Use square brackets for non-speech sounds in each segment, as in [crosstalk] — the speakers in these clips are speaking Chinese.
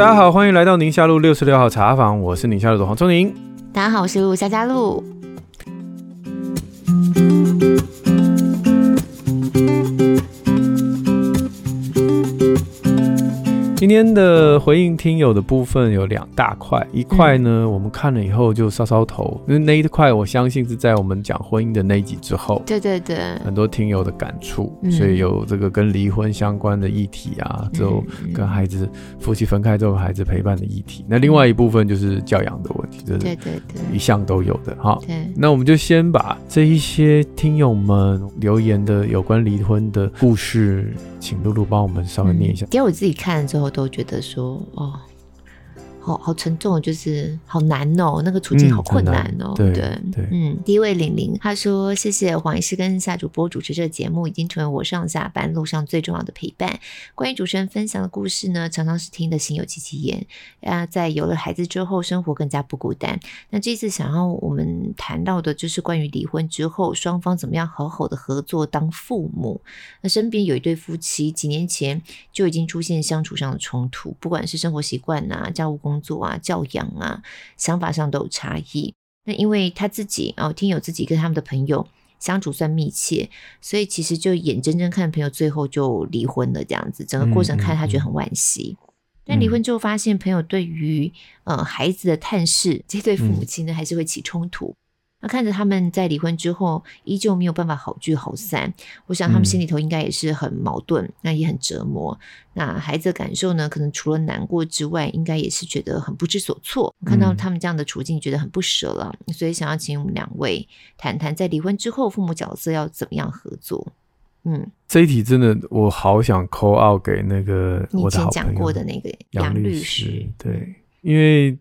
大家好，欢迎来到宁夏路六十六号茶坊，我是宁夏路的黄忠宁。大家好，我是陆夏佳璐。天的回应听友的部分有两大块，一块呢，我们看了以后就搔搔头，因为那一块我相信是在我们讲婚姻的那一集之后，对对对，很多听友的感触，所以有这个跟离婚相关的议题啊，之后跟孩子夫妻分开之后孩子陪伴的议题，那另外一部分就是教养的问题，这是对对对，一向都有的哈。对，那我们就先把这一些听友们留言的有关离婚的故事，请露露帮我们稍微念一下，给我自己看了之后。都都觉得说哦。好好沉重，就是好难哦，那个处境好困难哦。嗯、对对，嗯，第一位玲玲，她说：“谢谢黄医师跟夏主播主持这个节目，已经成为我上下班路上最重要的陪伴。关于主持人分享的故事呢，常常是听得心有戚戚焉。啊，在有了孩子之后，生活更加不孤单。那这次想要我们谈到的，就是关于离婚之后双方怎么样好好的合作当父母。那身边有一对夫妻，几年前就已经出现相处上的冲突，不管是生活习惯啊、家务工。工作啊，教养啊，想法上都有差异。那因为他自己哦，听友自己跟他们的朋友相处算密切，所以其实就眼睁睁看朋友最后就离婚了这样子。整个过程看他觉得很惋惜。嗯嗯嗯、但离婚之后发现朋友对于呃孩子的探视，这对父母亲呢还是会起冲突。那看着他们在离婚之后依旧没有办法好聚好散，我想他们心里头应该也是很矛盾，嗯、那也很折磨。那孩子的感受呢？可能除了难过之外，应该也是觉得很不知所措。看到他们这样的处境，觉得很不舍了，嗯、所以想要请我们两位谈谈，在离婚之后父母角色要怎么样合作。嗯，这一题真的我好想 call out 给那个我的好朋友讲过的那个杨律师，对，因为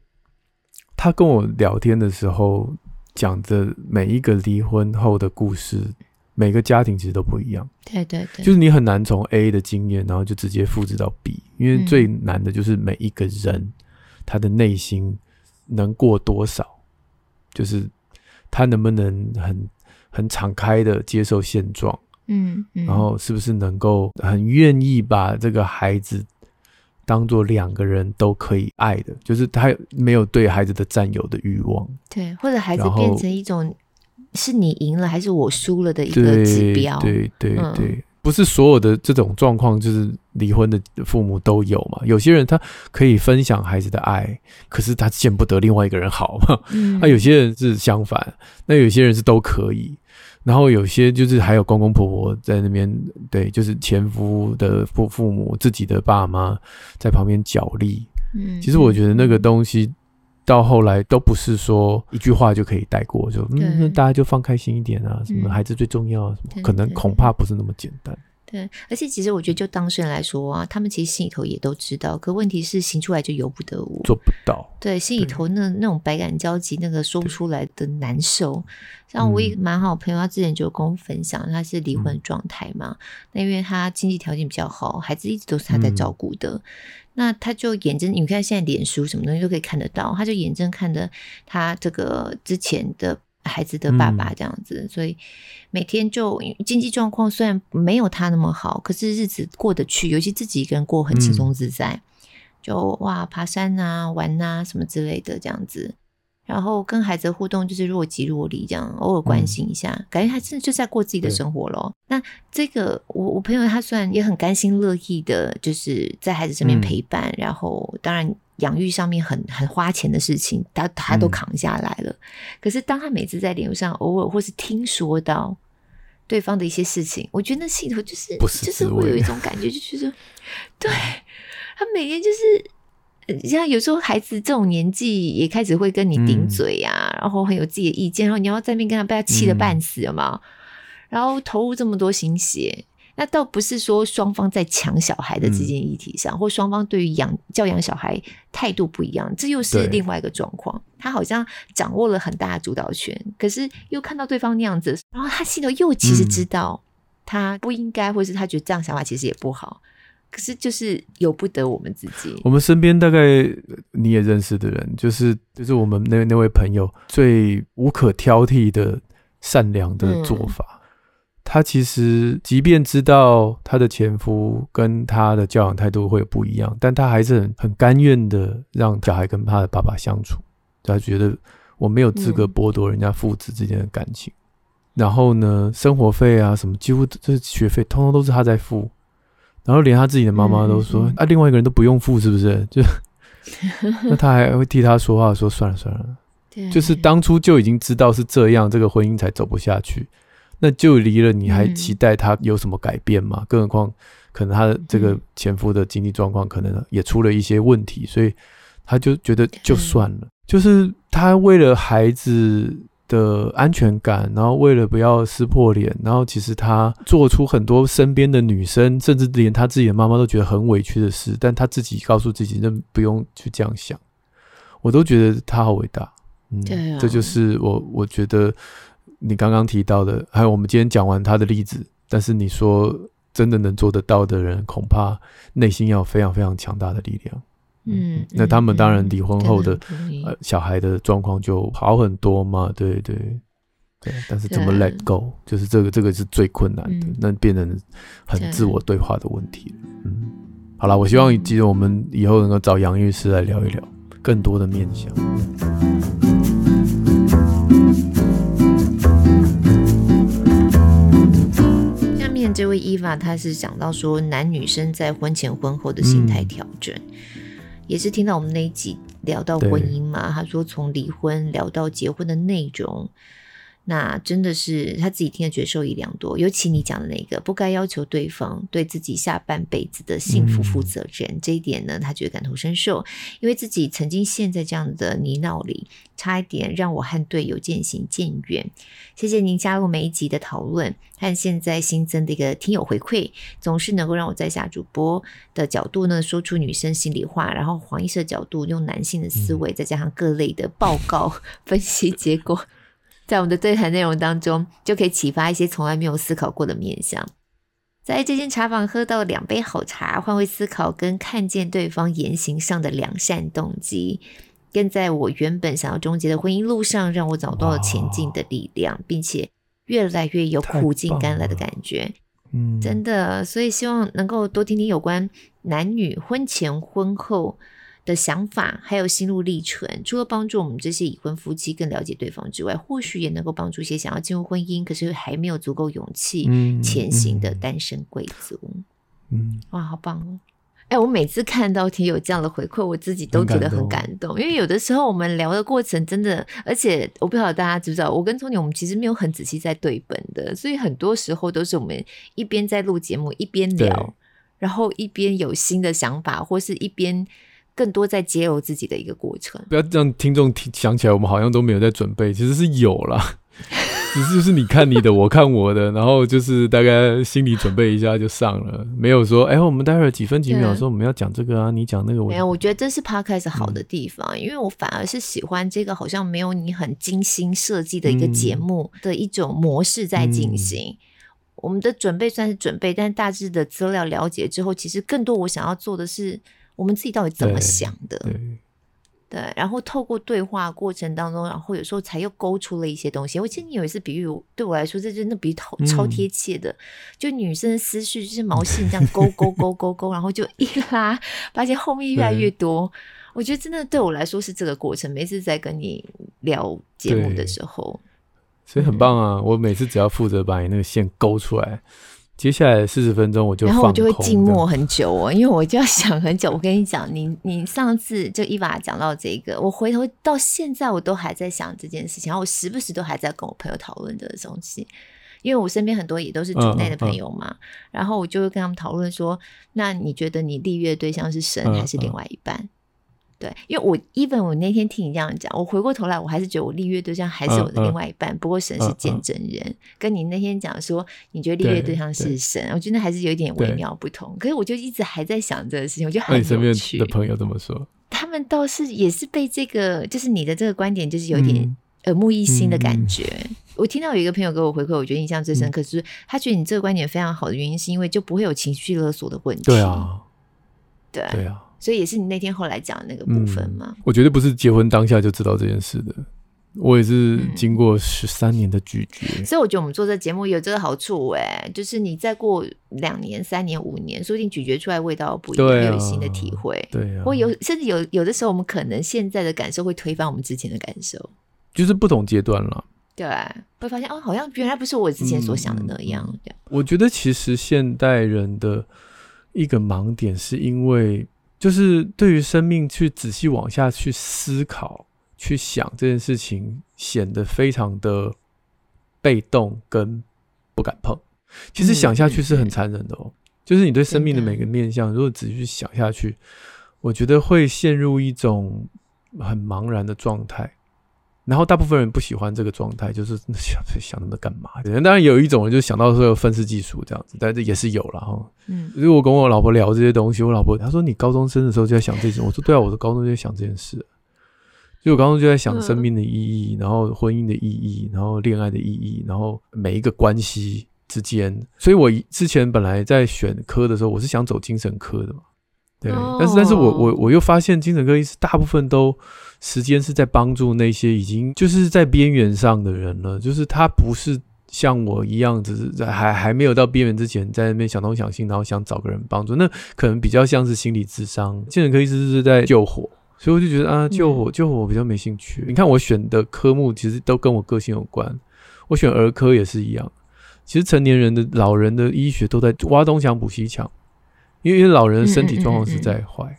他跟我聊天的时候。讲的每一个离婚后的故事，每个家庭其实都不一样。对对对，就是你很难从 A 的经验，然后就直接复制到 B，因为最难的就是每一个人他的内心能过多少，就是他能不能很很敞开的接受现状，嗯，然后是不是能够很愿意把这个孩子。当做两个人都可以爱的，就是他没有对孩子的占有的欲望，对，或者孩子变成一种是你赢了还是我输了的一个指标，对对对对，嗯、不是所有的这种状况就是离婚的父母都有嘛？有些人他可以分享孩子的爱，可是他见不得另外一个人好嘛？那、嗯啊、有些人是相反，那有些人是都可以。然后有些就是还有公公婆婆在那边，对，就是前夫的父父母、自己的爸妈在旁边角力。嗯，其实我觉得那个东西到后来都不是说一句话就可以带过，就嗯，那大家就放开心一点啊，什么孩子最重要，什么可能恐怕不是那么简单。对，而且其实我觉得，就当事人来说啊，他们其实心里头也都知道，可问题是行出来就由不得我，做不到。对，心里头那那种百感交集，那个说不出来的难受。像我一个蛮好朋友，他之前就跟我分享，他是离婚状态嘛，嗯、那因为他经济条件比较好，孩子一直都是他在照顾的，嗯、那他就眼睁，你看现在脸书什么东西都可以看得到，他就眼睁看着他这个之前的。孩子的爸爸这样子，嗯、所以每天就经济状况虽然没有他那么好，可是日子过得去，尤其自己一个人过很轻松自在，嗯、就哇爬山啊玩啊什么之类的这样子，然后跟孩子互动就是若即若离这样，偶尔关心一下，嗯、感觉他真的就在过自己的生活咯。那这个我我朋友他虽然也很甘心乐意的，就是在孩子身边陪伴，嗯、然后当然。养育上面很很花钱的事情，他他都扛下来了。嗯、可是当他每次在脸上偶尔或是听说到对方的一些事情，我觉得那心头就是，是就是会有一种感觉，就觉得对他每天就是像有时候孩子这种年纪也开始会跟你顶嘴啊，嗯、然后很有自己的意见，然后你要在那边跟他被他气得半死了嘛，嗯、然后投入这么多心血。那倒不是说双方在抢小孩的这件议题上，嗯、或双方对于养教养小孩态度不一样，这又是另外一个状况。他好像掌握了很大的主导权，可是又看到对方那样子，然后他心头又其实知道他不应该，嗯、或是他觉得这样想法其实也不好，可是就是由不得我们自己。我们身边大概你也认识的人，就是就是我们那那位朋友最无可挑剔的善良的做法。嗯她其实即便知道她的前夫跟她的教养态度会有不一样，但她还是很很甘愿的让小孩跟他的爸爸相处。她觉得我没有资格剥夺人家父子之间的感情。嗯、然后呢，生活费啊什么，几乎这学费通通都是她在付。然后连她自己的妈妈都说：“嗯嗯啊，另外一个人都不用付，是不是？”就 [laughs] 那她还会替她说话，说：“算了算了。”对，就是当初就已经知道是这样，这个婚姻才走不下去。那就离了，你还期待他有什么改变吗？嗯、更何况，可能他的这个前夫的经济状况可能也出了一些问题，所以他就觉得就算了。嗯、就是他为了孩子的安全感，然后为了不要撕破脸，然后其实他做出很多身边的女生，甚至连他自己的妈妈都觉得很委屈的事，但他自己告诉自己，那不用去这样想。我都觉得他好伟大。嗯，这就是我我觉得。你刚刚提到的，还有我们今天讲完他的例子，但是你说真的能做得到的人，恐怕内心要非常非常强大的力量。嗯，那他们当然离婚后的、嗯、呃小孩的状况就好很多嘛，对对对。但是怎么 let go，就是这个这个是最困难的，嗯、那变成很自我对话的问题。嗯，好了，我希望记得我们以后能够找杨律师来聊一聊更多的面向。这位伊娃，她是讲到说，男女生在婚前婚后的心态调整，嗯、也是听到我们那一集聊到婚姻嘛。她说从离婚聊到结婚的内容。那真的是他自己听了觉得受益良多，尤其你讲的那个不该要求对方对自己下半辈子的幸福负责任，嗯、这一点呢，他觉得感同身受，因为自己曾经陷在这样的泥淖里，差一点让我和队友渐行渐远。谢谢您加入每一集的讨论和现在新增的一个听友回馈，总是能够让我在下主播的角度呢说出女生心里话，然后黄医师的角度用男性的思维，再加上各类的报告 [laughs] 分析结果。在我们的对谈内容当中，就可以启发一些从来没有思考过的面向。在这间茶坊喝到两杯好茶，换位思考跟看见对方言行上的良善动机，跟在我原本想要终结的婚姻路上，让我找到了前进的力量，并且越来越有苦尽甘来的感觉。嗯，真的，所以希望能够多听听有关男女婚前婚后的想法还有心路历程，除了帮助我们这些已婚夫妻更了解对方之外，或许也能够帮助一些想要进入婚姻可是还没有足够勇气前行的单身贵族。嗯，哇，好棒哦！哎，我每次看到听友这样的回馈，我自己都觉得很感动，因为有的时候我们聊的过程真的，而且我不晓得大家知不知道，我跟聪宁我们其实没有很仔细在对本的，所以很多时候都是我们一边在录节目，一边聊，然后一边有新的想法，或是一边。更多在揭露自己的一个过程，不要让听众听想起来我们好像都没有在准备，其实是有啦，[laughs] 只是就是你看你的，我看我的，然后就是大概心里准备一下就上了，没有说哎、欸，我们待会儿几分几秒说我们要讲这个啊，你讲那个我，没有，我觉得这是 Podcast 好的地方，嗯、因为我反而是喜欢这个好像没有你很精心设计的一个节目的一种模式在进行。嗯、我们的准备算是准备，但大致的资料了解之后，其实更多我想要做的是。我们自己到底怎么想的？对，对，对，然后透过对话过程当中，然后有时候才又勾出了一些东西。我记得你有一次比喻，对我来说，这真的比喻超超贴切的。嗯、就女生的思绪就是毛线这样勾勾勾勾勾，然后就一拉，发现后面越来越多。我觉得真的对我来说是这个过程。每次在跟你聊节目的时候，所以很棒啊！嗯、我每次只要负责把你那个线勾出来。接下来四十分钟我就，然后我就会静默很久哦，因为我就要想很久。我跟你讲，你你上次就伊娃讲到这个，我回头到现在我都还在想这件事情，然后我时不时都还在跟我朋友讨论这个东西，因为我身边很多也都是组内的朋友嘛，嗯嗯嗯、然后我就会跟他们讨论说，那你觉得你立约对象是神还是另外一半？对，因为我 even 我那天听你这样讲，我回过头来，我还是觉得我立约对象还是我的另外一半。嗯嗯、不过神是见证人，跟你那天讲说，你觉得立约对象是神，我觉得还是有一点微妙不同。可是我就一直还在想这个事情，我觉得很有趣。那你身边的朋友怎么说？他们倒是也是被这个，就是你的这个观点，就是有点耳目一新的感觉。嗯、我听到有一个朋友给我回馈，我觉得印象最深刻，就是他觉得你这个观点非常好的原因，是因为就不会有情绪勒索的问题。对啊，对对啊。所以也是你那天后来讲的那个部分吗？嗯，我绝对不是结婚当下就知道这件事的。我也是经过十三年的咀嚼，嗯，所以我觉得我们做这节目有这个好处哎，就是你再过两年、三年、五年，说不定咀嚼出来味道不一样，啊，有新的体会。对啊，或有甚至有有的时候，我们可能现在的感受会推翻我们之前的感受，就是不同阶段了。对，会发现哦，好像原来不是我之前所想的那样。嗯、我觉得其实现代人的一个盲点，是因为就是对于生命去仔细往下去思考。去想这件事情，显得非常的被动跟不敢碰。其实想下去是很残忍的哦、就是你对生命的每个面向，如果仔细去想下去，我觉得会陷入一种很茫然的状态。然后大部分人不喜欢这个状态，就是想想那么干嘛？当然有一种人就想到说有愤世嫉俗这样子，但是也是有了哈。嗯，如果我跟我老婆聊这些东西，我老婆她说，你高中生的时候就在想这些，我说对啊，我的高中就在想这件事。就我刚刚就在想生命的意义，嗯、然后婚姻的意义，然后恋爱的意义，然后每一个关系之间。所以我之前本来在选科的时候，我是想走精神科的嘛，对。哦、但是，但是我我我又发现精神科医师大部分都时间是在帮助那些已经就是在边缘上的人了，就是他不是像我一样，只是在还还没有到边缘之前，在那边想东想西，然后想找个人帮助。那可能比较像是心理智商。精神科医师是在救火。所以我就觉得啊，救火救火我比较没兴趣。嗯、你看我选的科目其实都跟我个性有关。我选儿科也是一样。其实成年人的老人的医学都在挖东墙补西墙，因为老人的身体状况是在坏。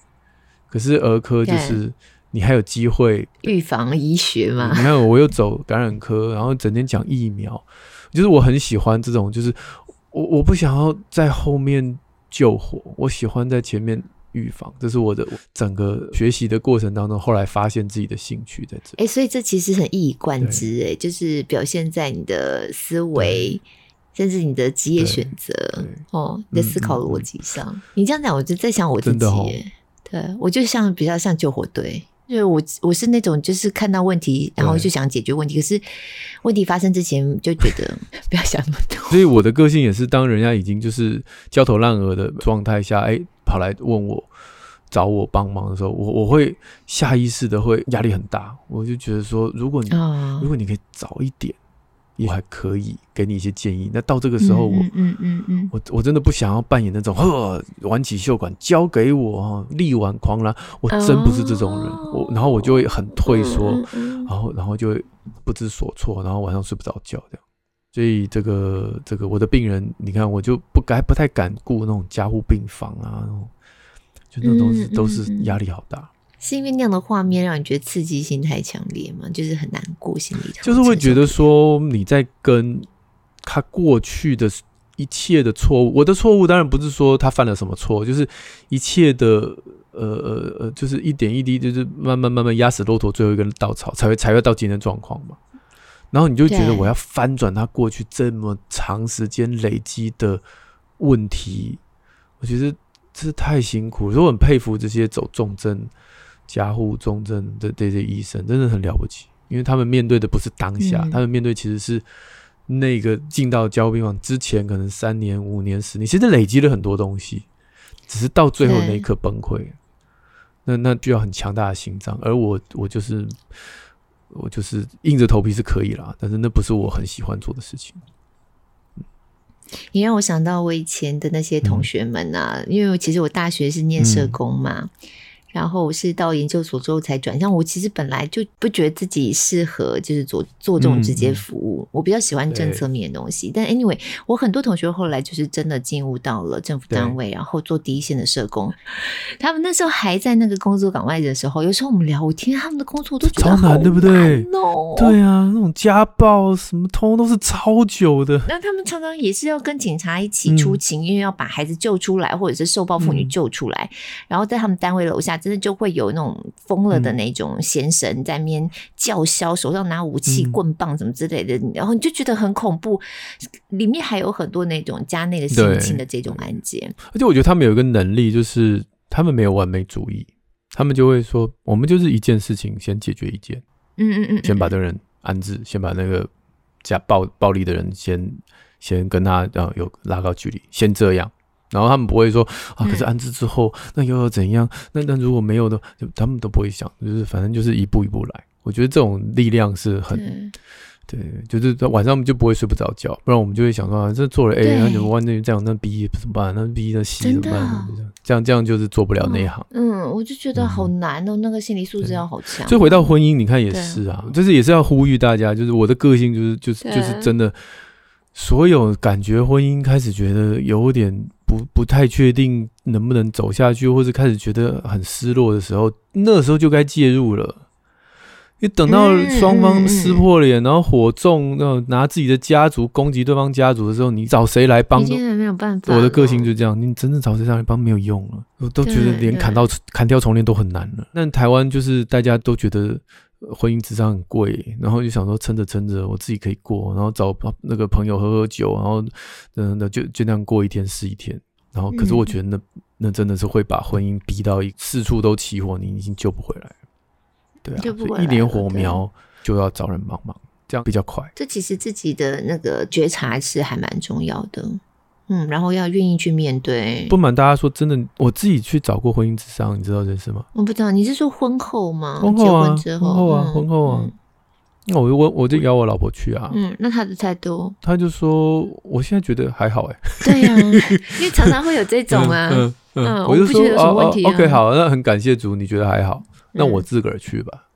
可是儿科就是你还有机会预防医学嘛。你看我又走感染科，然后整天讲疫苗，就是我很喜欢这种，就是我我不想要在后面救火，我喜欢在前面。预防，这是我的整个学习的过程当中，后来发现自己的兴趣在这。哎、欸，所以这其实很一以贯之，哎，就是表现在你的思维，甚至你的职业选择，哦，你的思考逻辑上。嗯嗯嗯，你这样讲，我就在想我自己，哦、对，我就像比较像救火队。因为我我是那种就是看到问题，然后就想解决问题，可是问题发生之前就觉得 [laughs] 不要想那么多。[laughs] 所以我的个性也是，当人家已经就是焦头烂额的状态下，哎，跑来问我找我帮忙的时候，我我会下意识的会压力很大，我就觉得说，如果你、哦、如果你可以早一点。我还可以给你一些建议。那到这个时候我，我嗯嗯嗯，嗯我我真的不想要扮演那种呵，挽起袖管交给我，力挽狂澜。我真不是这种人。哦、我然后我就会很退缩，然后然后就会不知所措，然后晚上睡不着觉这样。所以这个这个我的病人，你看我就不该不太敢顾那种加护病房啊，就那种东西都是压力好大。是因为那样的画面让你觉得刺激性太强烈吗？就是很难过，心里头就是会觉得说你在跟他过去的一切的错误，我的错误当然不是说他犯了什么错，就是一切的呃呃呃，就是一点一滴，就是慢慢慢慢压死骆驼最后一根稻草，才会才会到今天状况嘛。然后你就觉得我要翻转他过去这么长时间累积的问题，我觉得这太辛苦，所以我很佩服这些走重症。加护重症的这些医生真的很了不起，因为他们面对的不是当下，嗯、他们面对其实是那个进到加护病房之前，可能三年、五年、十年，其实累积了很多东西，只是到最后那一刻崩溃。那那需要很强大的心脏，而我我就是我就是硬着头皮是可以啦，但是那不是我很喜欢做的事情。你让我想到我以前的那些同学们啊，嗯、因为其实我大学是念社工嘛。嗯然后我是到研究所之后才转向。我其实本来就不觉得自己适合，就是做做这种直接服务。嗯、我比较喜欢政策面的东西。但 anyway，我很多同学后来就是真的进入到了政府单位，然后做第一线的社工。他们那时候还在那个工作岗位的时候，有时候我们聊，我听他们的工作我都觉得好难，哦，对不对？对啊，那种家暴什么，通通都是超久的。那他们常常也是要跟警察一起出勤，嗯、因为要把孩子救出来，或者是受暴妇女救出来，嗯、然后在他们单位楼下。真的就会有那种疯了的那种先生在那边叫嚣，手上拿武器、棍棒什么之类的，嗯、然后你就觉得很恐怖。里面还有很多那种家内的性侵的这种案件。而且我觉得他们有一个能力，就是他们没有完美主义，他们就会说，我们就是一件事情先解决一件，嗯嗯嗯，先把这个人安置，先把那个家暴暴力的人先先跟他呃有拉高距离，先这样。然后他们不会说啊，可是安置之后，那又要怎样？那那如果没有的，就他们都不会想，就是反正就是一步一步来。我觉得这种力量是很。对，就是晚上我们就不会睡不着觉，不然我们就会想说，啊、这做了 A，那怎么万一这样，那 B 怎么办？那 B 那 C 怎么办？这样这样就是做不了那一行。嗯，我就觉得好难哦，嗯、那个心理素质要好强。所以回到婚姻，你看也是啊，就是也是要呼吁大家，就是我的个性就是就是就是真的，所有感觉婚姻开始觉得有点不不太确定能不能走下去，或者开始觉得很失落的时候，那时候就该介入了。你等到双方撕破脸，嗯、然后火中，然后拿自己的家族攻击对方家族的时候，你找谁来帮？没有办法。我的个性就这样，你真正找谁上来帮没有用了，我都觉得连砍到砍掉重练都很难了。那台湾就是大家都觉得婚姻咨商很贵，然后就想说撑着撑着我自己可以过，然后找那个朋友喝喝酒，然后嗯，那就就那样过一天是一天。然后可是我觉得那那真的是会把婚姻逼到一四处都起火，你已经救不回来。对啊，所以一点火苗就要找人帮忙，这样比较快。这其实自己的那个觉察是还蛮重要的，嗯，然后要愿意去面对。不瞒大家说，真的，我自己去找过婚姻咨商，你知道这事吗？我不知道，你是说婚后吗？婚后啊，婚之后，婚后啊，婚后啊。那我我我就邀我老婆去啊。嗯，那他的态度？他就说，我现在觉得还好，哎。对呀，[laughs] 因为常常会有这种啊，嗯嗯，我就说哦，OK，好，那很感谢主，你觉得还好。那我自个儿去吧，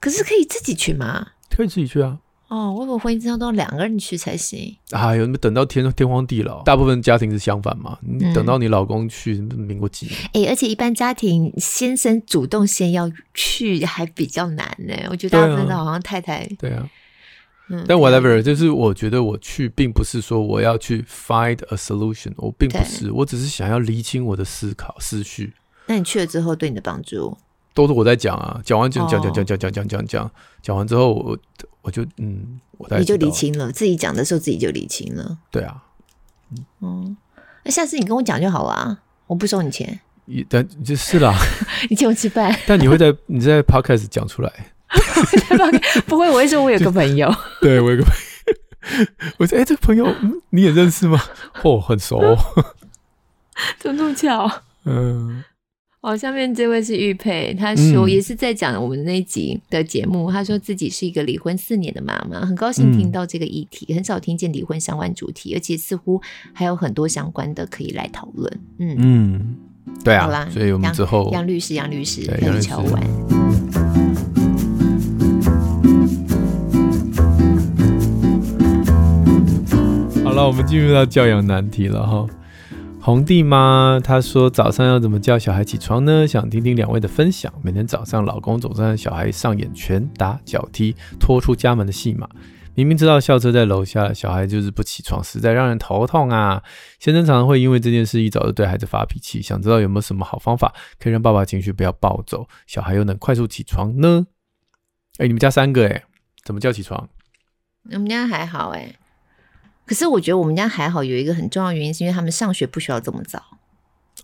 可是可以自己去吗？可以自己去啊。哦，我以为婚姻咨商都要两个人去才行。哎呦，你们等到天天荒地老，大部分家庭是相反嘛。你等到你老公去，民国几年？哎，而且一般家庭先生主动先要去还比较难呢。我觉得大部分的好像太太对啊。嗯，但 whatever，就是我觉得我去，并不是说我要去 find a solution，我并不是，我只是想要厘清我的思考思绪。那你去了之后，对你的帮助？都是我在讲啊，讲完就讲讲讲讲讲讲讲讲，讲完之后我我就嗯，我你就理清了，自己讲的时候自己就理清了。对啊，嗯，那下次你跟我讲就好了，我不收你钱。但就是啦，[laughs] 你请我吃饭。[laughs] 但你会在你在 podcast 讲出来？[laughs] 不会，我会说我有个朋友。对，我有个朋友。我说，哎，这个朋友，嗯，你也认识吗？哦，很熟。怎么这么巧？嗯。哦，下面这位是玉佩，他说也是在讲我们那一集的节目。嗯、他说自己是一个离婚四年的妈妈，很高兴听到这个议题，嗯、很少听见离婚相关主题，而且似乎还有很多相关的可以来讨论。嗯嗯，对啊，好啦，所以我们之后杨律师，杨律师可以敲完。好了，我们进入到教养难题了哈。红弟妈，她说早上要怎么叫小孩起床呢？想听听两位的分享。每天早上，老公总是让小孩上演拳打脚踢、拖出家门的戏码。明明知道校车在楼下，小孩就是不起床，实在让人头痛啊！先生常常会因为这件事一早就对孩子发脾气。想知道有没有什么好方法，可以让爸爸情绪不要暴走，小孩又能快速起床呢？哎，你们家三个哎，怎么叫起床？我们家还好哎。可是我觉得我们家还好，有一个很重要的原因，是因为他们上学不需要这么早。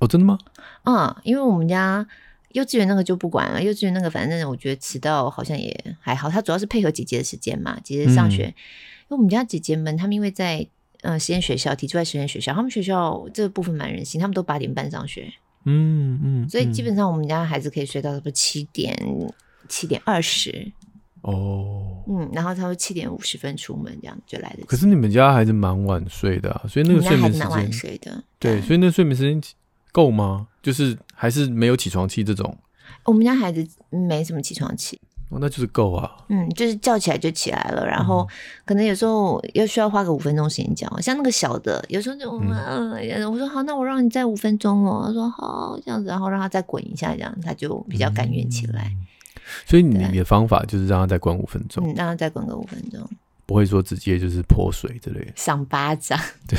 哦，真的吗？嗯，因为我们家幼稚园那个就不管了，幼稚园那个反正我觉得迟到好像也还好，他主要是配合姐姐的时间嘛，姐姐上学。嗯、因为我们家姐姐们，他们因为在呃实验学校，提出在实验学校，他们学校这个部分蛮人性，他们都八点半上学。嗯嗯，嗯，所以基本上我们家孩子可以睡到差不多七点七点二十。哦，嗯，然后他会七点五十分出门，这样就来得及。可是你们家还是蛮晚睡的啊，所以那个睡眠时间蛮晚睡的。对，所以那个睡眠时间够吗？就是还是没有起床气这种？我们家孩子没什么起床气，哦，那就是够啊。嗯，就是叫起来就起来了，然后可能有时候要需要花个五分钟时间叫，像那个小的，有时候就嗯，嗯我说好，那我让你再五分钟哦。他说好，这样子，然后让他再滚一下，这样他就比较甘愿起来。嗯所以你的方法就是让他再关五分钟，嗯，让他再关个五分钟，不会说直接就是泼水之类的，赏巴掌，对，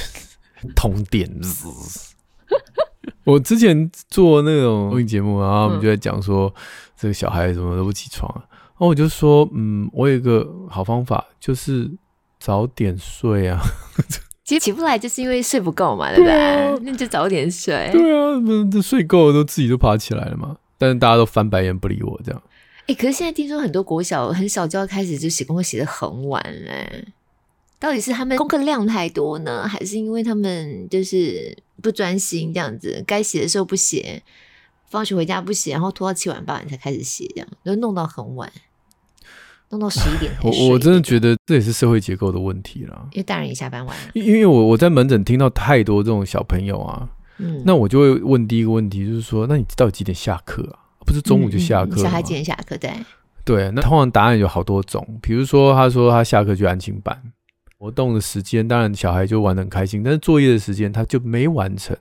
通电。[laughs] 我之前做那种录音节目，然后我们就在讲说这个小孩怎么都不起床啊，然后我就说，嗯，我有一个好方法，就是早点睡啊。[laughs] 其实起不来就是因为睡不够嘛，对不对？啊、那就早点睡。对啊，那睡够了都自己都爬起来了嘛。但是大家都翻白眼不理我，这样。哎、欸，可是现在听说很多国小很小就要开始就写功课写的很晚嘞，到底是他们功课量太多呢，还是因为他们就是不专心这样子？该写的时候不写，放学回家不写，然后拖到七晚八晚才开始写，这样就弄到很晚。弄到十一点。我我真的觉得这也是社会结构的问题啦。因为大人也下班晚了。因因为我我在门诊听到太多这种小朋友啊，嗯，那我就会问第一个问题，就是说，那你到底几点下课啊？不是中午就下课？小孩几点下课？对。对，那通常答案有好多种，比如说他说他下课去安静班，活动的时间当然小孩就玩的很开心，但是作业的时间他就没完成。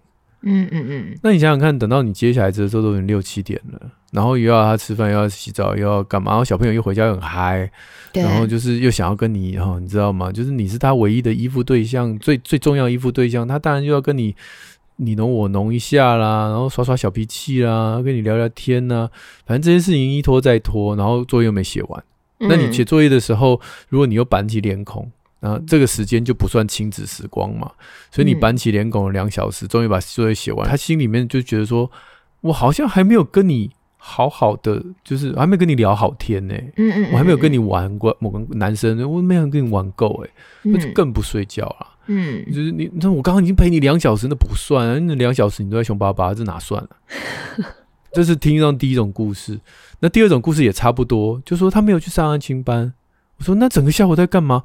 嗯嗯嗯。那你想想看，等到你接下来的时候都已经六七点了，然后又要他吃饭，又要洗澡，又要干嘛？然后小朋友又回家又很嗨，然后就是又想要跟你哈，你知道吗？就是你是他唯一的依附对象，最最重要的依附对象，他当然就要跟你。你侬我侬一下啦，然后耍耍小脾气啦，跟你聊聊天呐，反正这些事情一拖再拖，然后作业又没写完。嗯、那你写作业的时候，如果你又板起脸孔，那这个时间就不算亲子时光嘛。所以你板起脸孔两小时，终于把作业写完，他心里面就觉得说，我好像还没有跟你好好的，就是还没跟你聊好天呢、欸。嗯，嗯嗯，我还没有跟你玩过某个男生，我没有跟你玩够哎、欸，那就更不睡觉了。嗯，就是你，那我刚刚已经陪你两小时，那不算啊。那两小时你都在凶巴巴，这哪算啊？[laughs] 这是听上第一种故事。那第二种故事也差不多，就说他没有去上安亲班。我说那整个下午在干嘛？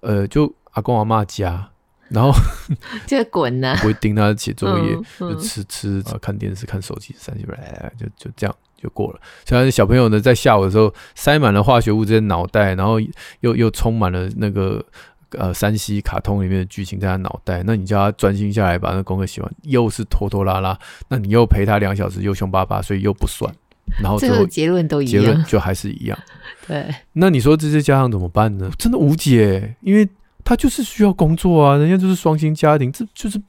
呃，就阿公阿妈家，然后 [laughs] 就滚呢，不会盯他写作业，就吃吃啊，看电视、看手机，三七八就就这样就过了。虽然小朋友呢，在下午的时候塞满了化学物质在脑袋，然后又又充满了那个。呃，山西卡通里面的剧情在他脑袋，那你叫他专心下来把那功课写完，又是拖拖拉拉，那你又陪他两小时，又凶巴巴，所以又不算。然后最后结论都一样，结论就还是一样。[laughs] 对，那你说这些家长怎么办呢？真的无解，因为他就是需要工作啊，人家就是双薪家庭，这就是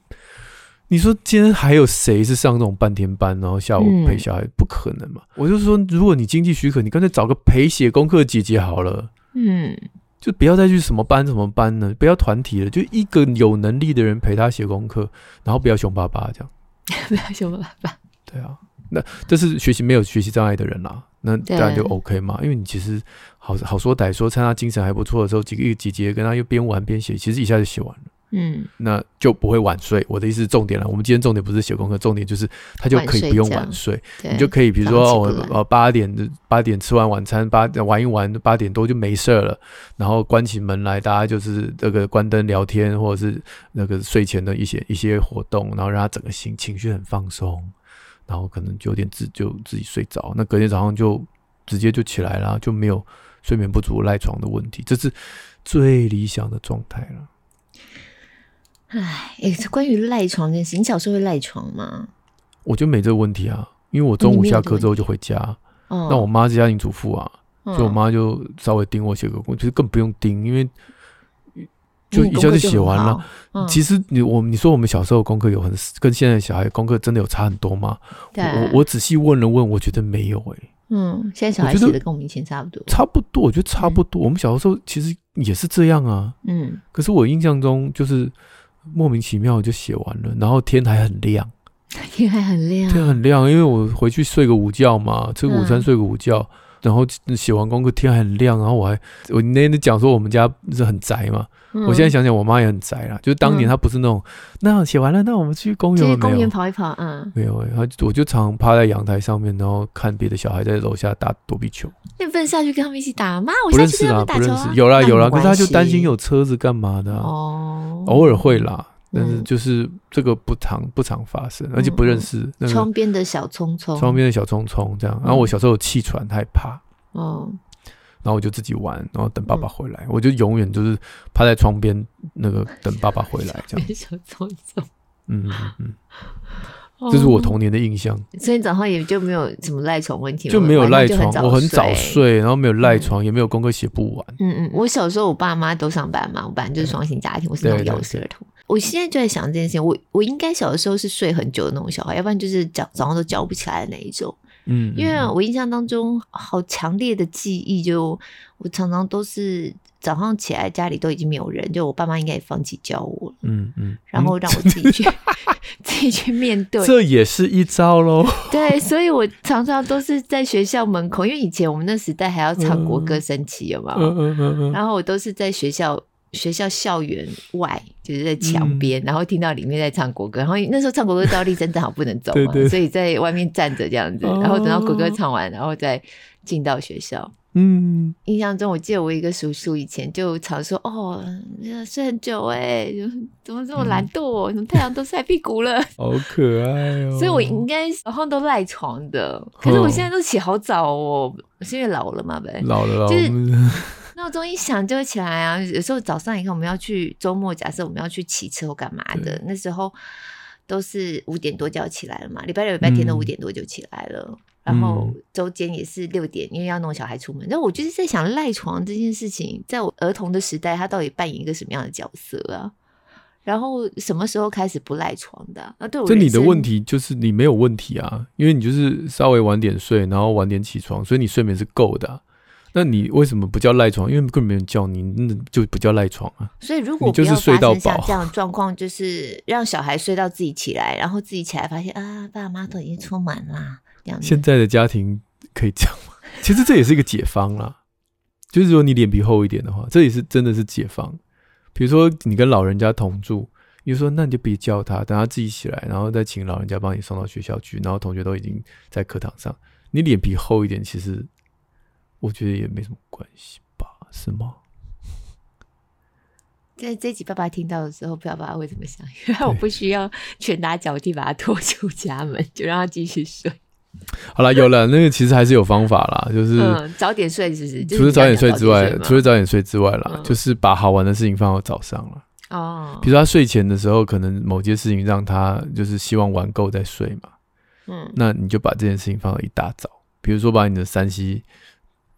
你说今天还有谁是上这种半天班，然后下午陪小孩？嗯、不可能嘛。我就说，如果你经济许可，你干脆找个陪写功课的姐姐好了。嗯。就不要再去什么班什么班了，不要团体了，就一个有能力的人陪他写功课，然后不要凶巴巴这样，[laughs] 不要凶巴巴。对啊，那这是学习没有学习障碍的人啦，那当然就 OK 嘛，因为你其实好好说歹说，趁他精神还不错的时候，几个姐姐跟他又边玩边写，其实一下就写完了。嗯，那就不会晚睡。我的意思是重点了，我们今天重点不是写功课，重点就是他就可以不用晚睡，你就可以比如说我呃八点八点吃完晚餐，八玩一玩，八点多就没事了，然后关起门来，大家就是这个关灯聊天，或者是那个睡前的一些一些活动，然后让他整个心情绪很放松，然后可能九点自就自己睡着，那隔天早上就直接就起来了，就没有睡眠不足赖床的问题，这是最理想的状态了。哎，诶，关于赖床这件事，你小时候会赖床吗？我就没这个问题啊，因为我中午下课之后就回家。哦，那我妈是家庭主妇啊，哦、所以我妈就稍微盯我写个功课，其实更不用盯，因为就一下就写完了。嗯、其实你我你说我们小时候功课有很跟现在小孩功课真的有差很多吗？对我我仔细问了问，我觉得没有哎、欸。嗯，现在小孩写的跟我们以前差不多，差不多，我觉得差不多。嗯、我们小的时候其实也是这样啊。嗯，可是我印象中就是。莫名其妙就写完了，然后天还很亮，天还很亮，天很亮，因为我回去睡个午觉嘛，吃个午餐，睡个午觉，嗯、然后写完功课天还很亮，然后我还我那天讲说我们家是很宅嘛，嗯、我现在想想我妈也很宅啦，就是当年她不是那种，嗯、那写完了，那我们去公园，去公园跑一跑，嗯，没有哎，她我就常趴在阳台上面，然后看别的小孩在楼下打躲避球，那你不能下去跟他们一起打吗？我下去跟他们打球、啊、不认识啊，不认识，有啦有啦，可是她就担心有车子干嘛的、啊、哦。偶尔会啦，但是就是这个不常不常发生，而且不认识。窗边的小葱葱，窗边的小葱葱这样。然后我小时候有气喘，害怕。哦。然后我就自己玩，然后等爸爸回来，我就永远就是趴在窗边那个等爸爸回来这样。小葱葱。嗯嗯。这是我童年的印象。所以早上也就没有什么赖床问题，就没有赖床，我很早睡，然后没有赖床，也没有功课写不完。嗯嗯，我小时候我爸妈都上班嘛，我本来就是双薪家庭，我是那种幼师儿童。我现在就在想这件事情，我我应该小的时候是睡很久的那种小孩，要不然就是早早上都叫不起来的那一种。嗯，因为我印象当中好强烈的记忆，就我常常都是。早上起来家里都已经没有人，就我爸妈应该也放弃教我了，嗯嗯，然后让我自己去 [laughs] 自己去面对，这也是一招喽。[laughs] 对，所以我常常都是在学校门口，因为以前我们那时代还要唱国歌升旗，有没有？嗯嗯嗯嗯。然后我都是在学校学校校园外，就是在墙边，然后听到里面在唱国歌，然后那时候唱国歌倒立正正好不能走嘛，所以在外面站着这样子，然后等到国歌唱完，然后再进到学校。嗯，印象中我记得我一个叔叔以前就常说：“哦，睡很久哎，怎么这么懒惰？怎么太阳都晒屁股了？[laughs] 好可爱哦！”所以我应该好像都赖床的，可是我现在都起好早哦，是因为老了嘛呗？老了，老了，就是闹钟一响就会起来啊。有时候早上你看我们要去周末，假设我们要去骑车或干嘛的，那时候都是五点多就要起来了嘛。礼拜六、礼拜天都五点多就起来了。然后周间也是六点，因为要弄小孩出门。那我就是在想赖床这件事情，在我儿童的时代，他到底扮演一个什么样的角色啊？然后什么时候开始不赖床的啊？那对我，这你的问题就是你没有问题啊，因为你就是稍微晚点睡，然后晚点起床，所以你睡眠是够的啊。那你为什么不叫赖床？因为根本没人叫你，那就不叫赖床啊。所以如果不要发生像这样的状况，就是让小孩睡到自己起来，然后自己起来发现啊，爸妈都已经出门啦。现在的家庭可以这样吗？[laughs] 其实这也是一个解方啦，就是说你脸皮厚一点的话，这也是真的是解方。比如说你跟老人家同住，你就说那你就别叫他，等他自己起来，然后再请老人家帮你送到学校去，然后同学都已经在课堂上，你脸皮厚一点，其实我觉得也没什么关系吧？是吗？在这集爸爸听到的时候，不知道爸爸会怎么想，[laughs] 因为我不需要拳打脚踢把他拖出家门，就让他继续睡。好了，有了，那个其实还是有方法啦，就 [laughs] 是、嗯、早点睡，是不是？除了早点睡之外，除了早点睡之外啦，嗯、就是把好玩的事情放到早上了。哦，比如说他睡前的时候，可能某件事情让他就是希望玩够再睡嘛。嗯，那你就把这件事情放到一大早，比如说把你的 3C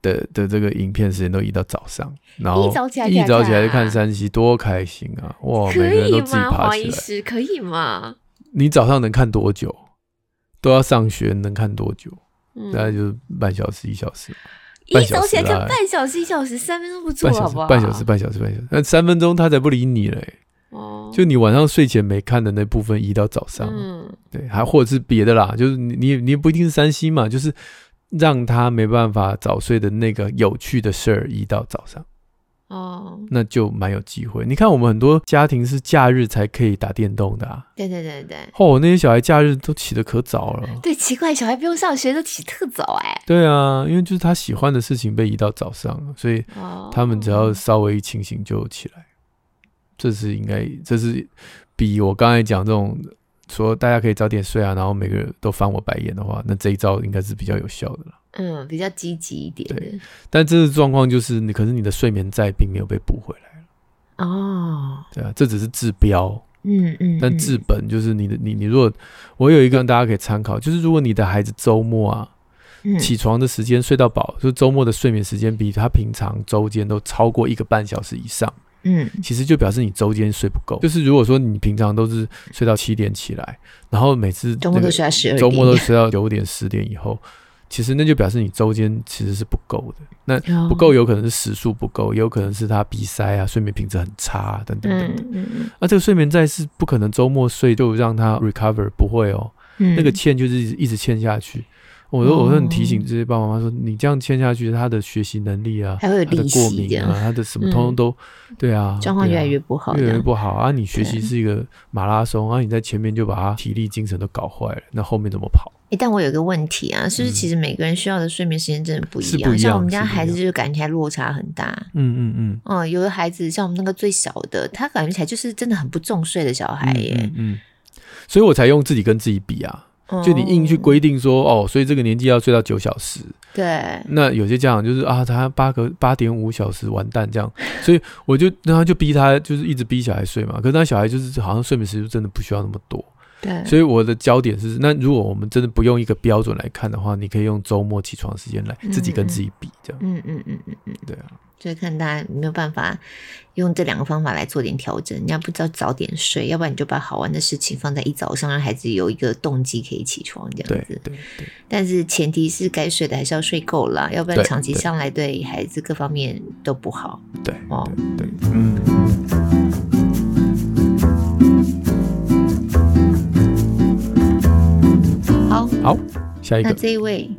的的这个影片时间都移到早上，然后一早起来一早起来就看山西多开心啊！哇，每个人都自己爬起来，可以吗？你早上能看多久？都要上学，能看多久？嗯、大概就是半小时、一小时。一早起来看半小时、一小时，三分钟不错，好不好？半小时、半小时、半小时，那三分钟他才不理你嘞。哦，就你晚上睡前没看的那部分移到早上，嗯，对，还或者是别的啦，就是你你你也不一定是山西嘛，就是让他没办法早睡的那个有趣的事儿移到早上。哦，那就蛮有机会。你看，我们很多家庭是假日才可以打电动的啊。对对对对。哦，那些小孩假日都起得可早了。对，奇怪，小孩不用上学都起特早哎。对啊，因为就是他喜欢的事情被移到早上，所以他们只要稍微一清醒就起来。这是应该，这是比我刚才讲这种说大家可以早点睡啊，然后每个人都翻我白眼的话，那这一招应该是比较有效的了。嗯，比较积极一点。对，但这个状况就是你，可是你的睡眠债并没有被补回来哦，对啊，这只是治标。嗯嗯。但治本就是你的，你你如果我有一个大家可以参考，就是如果你的孩子周末啊，嗯、起床的时间睡到饱，就周末的睡眠时间比他平常周间都超过一个半小时以上，嗯，其实就表示你周间睡不够。就是如果说你平常都是睡到七点起来，然后每次周末都睡到十二，周末都睡到九点十点以后。其实那就表示你周间其实是不够的，那不够有可能是时数不够，也有可能是他鼻塞啊，睡眠品质很差啊，等等等等。那这个睡眠债是不可能周末睡就让他 recover，不会哦，那个欠就是一直欠下去。我说，我说，很提醒这些爸爸妈妈说，你这样签下去，他的学习能力啊，还会有他的过敏啊，他的什么通通都，对啊，状况越来越不好，越来越不好啊。你学习是一个马拉松啊，你在前面就把他体力、精神都搞坏了，那后面怎么跑？欸，但我有个问题啊，是不是其实每个人需要的睡眠时间真的不一样？嗯、像我们家孩子就是感觉起来落差很大。嗯嗯嗯。哦，有的孩子像我们那个最小的，他感觉起来就是真的很不重睡的小孩耶。嗯，嗯，嗯。所以我才用自己跟自己比啊，就你硬去规定说哦，所以这个年纪要睡到九小时。对。那有些家长就是啊，他八个八点五小时完蛋这样，[laughs] 所以我就然后就逼他，就是一直逼小孩睡嘛。可是他小孩就是好像睡眠时间真的不需要那么多。对所以我的焦点是，那如果我们真的不用一个标准来看的话，你可以用周末起床时间来自己跟自己比，这样。嗯嗯嗯嗯嗯，对啊。所以看大家有没有办法用这两个方法来做点调整。你要不知道早点睡，要不然你就把好玩的事情放在一早上，让孩子有一个动机可以起床这样子。对对对。但是前提是该睡的还是要睡够了，要不然长期上来对孩子各方面都不好。对哦，对，嗯。好，好下一个。那这一位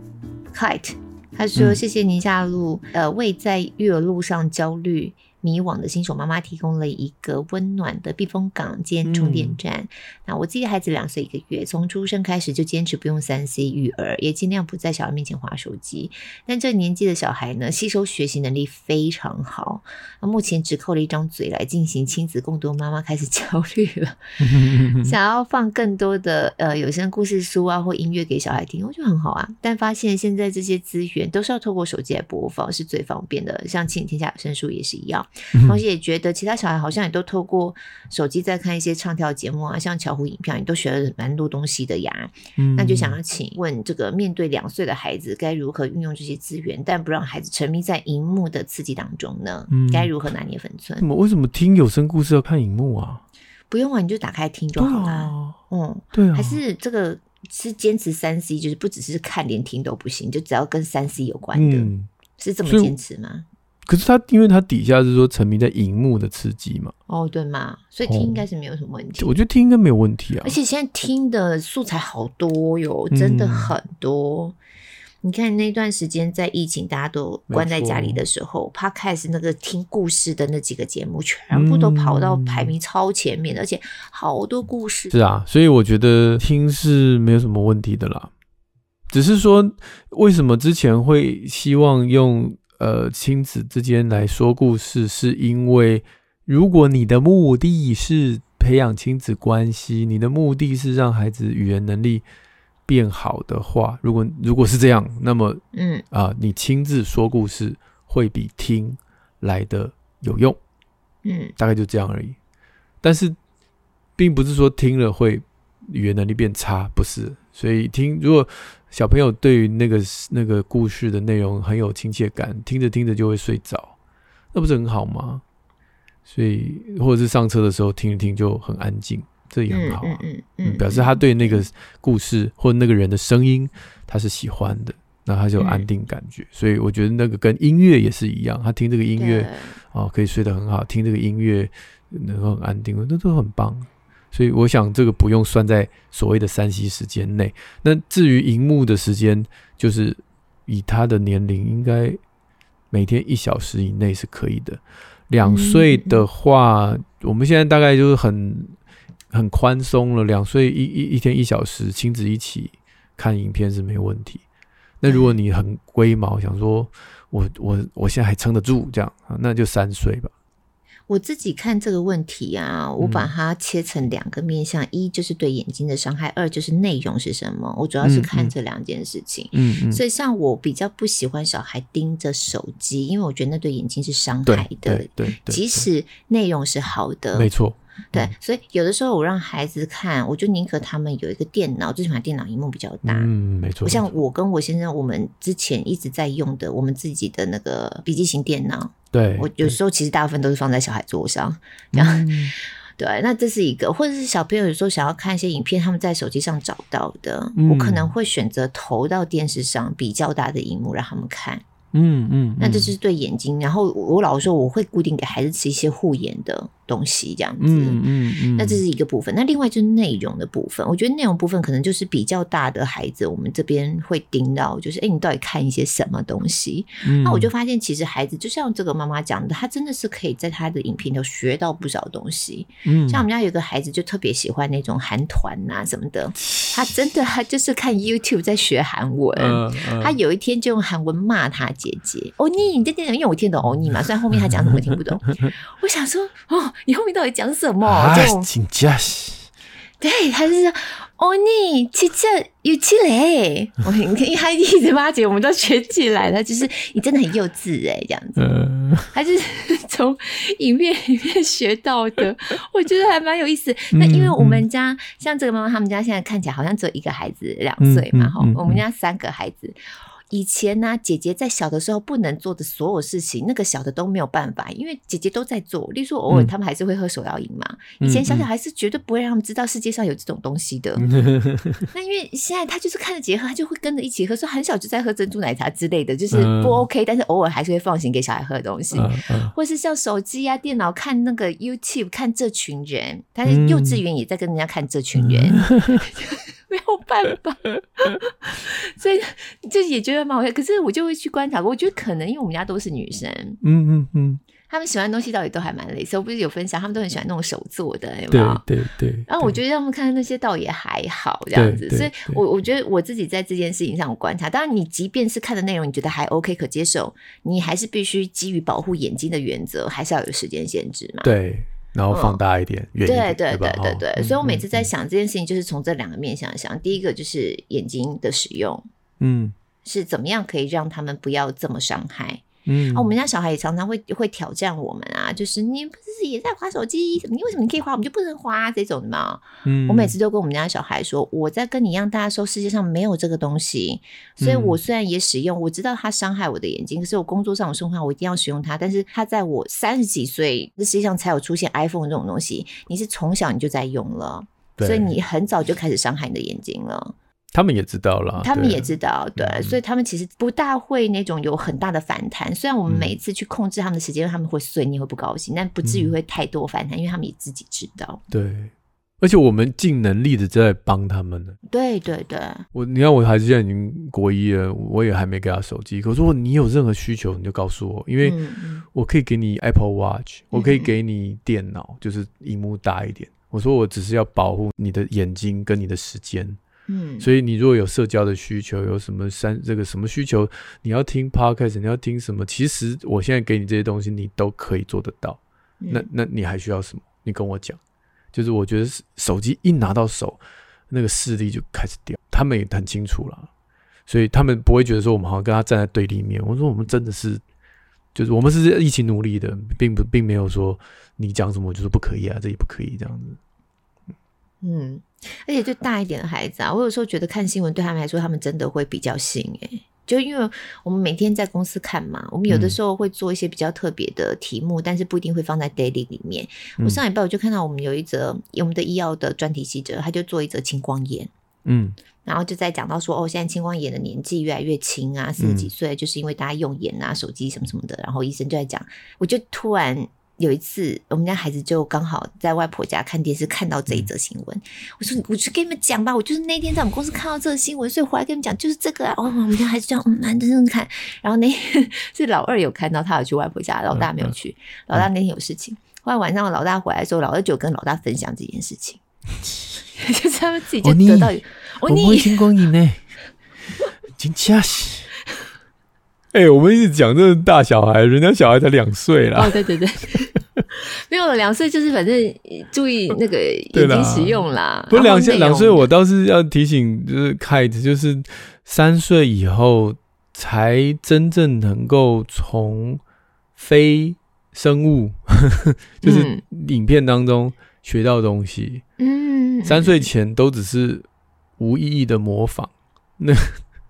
Kite，他说：“谢谢宁夏路，嗯、呃，未在育儿路上焦虑迷惘的新手妈妈提供了一个温暖的避风港兼充电站。嗯、那我自己的孩子两岁一个月，从出生开始就坚持不用三 C 育儿，也尽量不在小孩面前划手机。但这年纪的小孩呢，吸收学习能力非常好。那目前只扣了一张嘴来进行亲子共读，妈妈开始焦虑了，[laughs] 想要放更多的呃有声故事书啊或音乐给小孩听，我觉得很好啊。但发现现在这些资源都是要透过手机来播放，是最方便的。像《亲子天下有声书》也是一样，同时也觉得其他小孩好像也都透过手机在看一些唱跳节目啊，像巧虎影片，你都学了蛮多东西的呀。那就想要请问，这个面对两岁的孩子，该如何运用这些资源，但不让孩子沉迷在荧幕的刺激当中呢？该如何拿捏分寸？怎么？为什么听有声故事要看荧幕啊？不用啊，你就打开听就好了。嗯，对啊，还是这个。是坚持三 C，就是不只是看，连听都不行，就只要跟三 C 有关的，嗯、是这么坚持吗？可是他，因为他底下是说沉迷在荧幕的刺激嘛，哦，对嘛，所以听应该是没有什么问题。哦、我觉得听应该没有问题啊，而且现在听的素材好多哟，真的很多。嗯你看那段时间在疫情，大家都关在家里的时候，Podcast 那个听故事的那几个节目，全部都跑到排名超前面，嗯、而且好多故事。是啊，所以我觉得听是没有什么问题的啦。只是说，为什么之前会希望用呃亲子之间来说故事，是因为如果你的目的是培养亲子关系，你的目的是让孩子语言能力。变好的话，如果如果是这样，那么，嗯啊、呃，你亲自说故事会比听来的有用，嗯，大概就这样而已。但是，并不是说听了会语言能力变差，不是。所以听，如果小朋友对于那个那个故事的内容很有亲切感，听着听着就会睡着，那不是很好吗？所以，或者是上车的时候听一听就很安静。这也很好啊，嗯，嗯，嗯，表示他对那个故事或那个人的声音他是喜欢的，那他就有安定感觉。嗯、所以我觉得那个跟音乐也是一样，他听这个音乐啊哦，可以睡得很好，听这个音乐能够很安定，那都很棒。所以我想这个不用算在所谓的三 C 时间内。那至于荧幕的时间，就是以他的年龄，应该每天一小时以内是可以的。两岁的话，我们现在大概就是很。很宽松了，两岁一一一天一小时，亲子一起看影片是没问题。那如果你很龟毛，想说我我我现在还撑得住，这样那就三岁吧。我自己看这个问题啊，我把它切成两个面向：嗯、一就是对眼睛的伤害，二就是内容是什么。我主要是看这两件事情。嗯嗯。所以像我比较不喜欢小孩盯着手机，因为我觉得那对眼睛是伤害的。对对。即使内容是好的，没错。对，所以有的时候我让孩子看，我就宁可他们有一个电脑，最起码电脑荧幕比较大。嗯，没错。不像我跟我先生，我们之前一直在用的，我们自己的那个笔记型电脑。对，我有时候其实大部分都是放在小孩桌上。然后，嗯、[laughs] 对，那这是一个，或者是小朋友有时候想要看一些影片，他们在手机上找到的，嗯、我可能会选择投到电视上比较大的荧幕让他们看。嗯嗯，嗯，那这是对眼睛。然后我老说我会固定给孩子吃一些护眼的东西，这样子。嗯嗯，嗯，那这是一个部分。那另外就是内容的部分，我觉得内容部分可能就是比较大的孩子，我们这边会盯到，就是哎，你到底看一些什么东西？嗯、那我就发现，其实孩子就像这个妈妈讲的，他真的是可以在他的影片里头学到不少东西。嗯，像我们家有个孩子就特别喜欢那种韩团啊什么的，[laughs] 他真的他就是看 YouTube 在学韩文。嗯嗯、他有一天就用韩文骂他。姐姐，欧尼，你在电脑，因为我听懂欧尼嘛，虽然后面他讲什么听不懂。我想说，哦，你后面到底讲什么？对，他就是欧尼，其实有起来。我你看，他一直骂姐，我们都学起来了。就是你真的很幼稚哎，这样子。他就是从影片里面学到的，[laughs] 我觉得还蛮有意思。那因为我们家像这个妈妈，他们家现在看起来好像只有一个孩子，两岁嘛，哈，我们家三个孩子。以前呢、啊，姐姐在小的时候不能做的所有事情，那个小的都没有办法，因为姐姐都在做。例如说，偶尔他们还是会喝手摇饮嘛。嗯、以前小小孩是绝对不会让他们知道世界上有这种东西的。[laughs] 嗯、那因为现在他就是看着姐姐喝，他就会跟着一起喝，说很小就在喝珍珠奶茶之类的，就是不 OK，、嗯、但是偶尔还是会放行给小孩喝的东西，或是像手机啊、电脑看那个 YouTube 看这群人，但是幼稚园也在跟人家看这群人。[laughs] 嗯没有办法，[laughs] 所以就也觉得蛮好笑。可是我就会去观察，我觉得可能因为我们家都是女生，嗯嗯嗯，他们喜欢的东西到底都还蛮类似，我不是有分享，他们都很喜欢那种手做的，有没有？对对对。然后我觉得他们看那些倒也还好这样子，所以我我觉得我自己在这件事情上我观察，当然你即便是看的内容你觉得还 OK 可接受，你还是必须基于保护眼睛的原则，还是要有时间限制嘛。对，然后放大一点，远一点，对对对对对。嗯、所以我每次在想这件事情，就是从这两个面向想，第一个就是眼睛的使用，嗯，是怎么样可以让他们不要这么伤害。嗯，啊，我们家小孩也常常会会挑战我们啊，就是你不是也在划手机？你为什么你可以划，我们就不能划这种的嘛？嗯，我每次都跟我们家小孩说，我在跟你一样大的时候，世界上没有这个东西，所以我虽然也使用，我知道它伤害我的眼睛，可是我工作上我生活上我一定要使用它。但是它在我三十几岁，这世界上才有出现 iPhone 这种东西，你是从小你就在用了，所以你很早就开始伤害你的眼睛了。他们也知道了，他们也知道，对，对，所以他们其实不大会那种有很大的反弹。虽然我们每一次去控制他们的时间，他们会碎你，会不高兴，但不至于会太多反弹，因为他们也自己知道。对，而且我们尽能力的在帮他们呢。对对对，我你看，我孩子现在已经国一了，我也还没给他手机。可是如果你有任何需求，你就告诉我，因为我可以给你 Apple Watch，我可以给你电脑，就是荧幕大一点。我说我只是要保护你的眼睛跟你的时间。嗯，所以你如果有社交的需求，有什么三这个什么需求，你要听 podcast，你要听什么？其实我现在给你这些东西，你都可以做得到。嗯、那那你还需要什么？你跟我讲。就是我觉得手机一拿到手，那个视力就开始掉。他们也很清楚了，所以他们不会觉得说我们好像跟他站在对立面。我说我们真的是，就是我们是一起努力的，并不并没有说你讲什么我就说不可以啊，这也不可以这样子。嗯。而且就大一点的孩子啊，我有时候觉得看新闻对他们来说，他们真的会比较信诶。就因为我们每天在公司看嘛，我们有的时候会做一些比较特别的题目，嗯、但是不一定会放在 daily 里面。我上礼拜我就看到我们有一则我们的医药的专题记者，他就做一则青光眼，嗯，然后就在讲到说哦，现在青光眼的年纪越来越轻啊，四十几岁，就是因为大家用眼啊、手机什么什么的，然后医生就在讲，我就突然。有一次，我们家孩子就刚好在外婆家看电视，看到这一则新闻。嗯、我说：“我去跟你们讲吧，我就是那天在我们公司看到这个新闻，所以回来跟你们讲，就是这个啊。”哦，我们家孩子这样，嗯，蛮认真看。然后那天 [laughs] 是老二有看到，他有去外婆家，老大没有去。嗯、老大那天有事情。后来晚上老大回来的时候，老二就跟老大分享这件事情，[laughs] 就是他们自己就得到。我你我青光眼呢，[laughs] 真假是。哎、欸，我们一直讲这个大小孩，人家小孩才两岁啦。哦，对对对，[laughs] 没有了，两岁就是反正注意那个眼睛使用啦。不是两岁，两岁我倒是要提醒，就是 Kate，就是三岁以后才真正能够从非生物，[laughs] 就是影片当中学到东西。嗯，三岁前都只是无意义的模仿。那。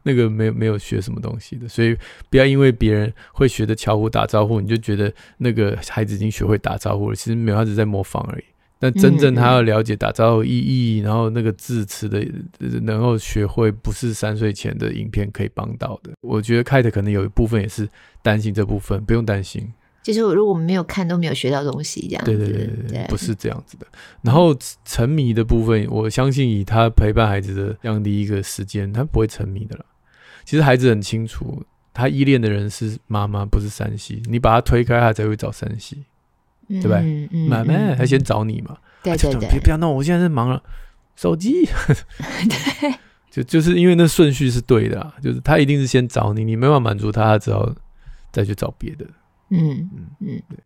那个没有没有学什么东西的，所以不要因为别人会学的巧虎打招呼，你就觉得那个孩子已经学会打招呼了。其实没有，他只是在模仿而已。但真正他要了解打招呼意义，然后那个字词的，能够学会，不是三岁前的影片可以帮到的。我觉得 Kite 可能有一部分也是担心这部分，不用担心。就是如果我们没有看，都没有学到东西，这样子。对对对对，对不是这样子的。然后沉迷的部分，我相信以他陪伴孩子的这样的一个时间，他不会沉迷的了。其实孩子很清楚，他依恋的人是妈妈，不是山西。你把他推开，他才会找山西对吧？嗯嗯，妈妈，他先找你嘛。对对对，别不要弄，我现在在忙了，手机。[laughs] 对，[laughs] 就就是因为那顺序是对的，就是他一定是先找你，你没办法满足他，他只好再去找别的。嗯嗯嗯，对，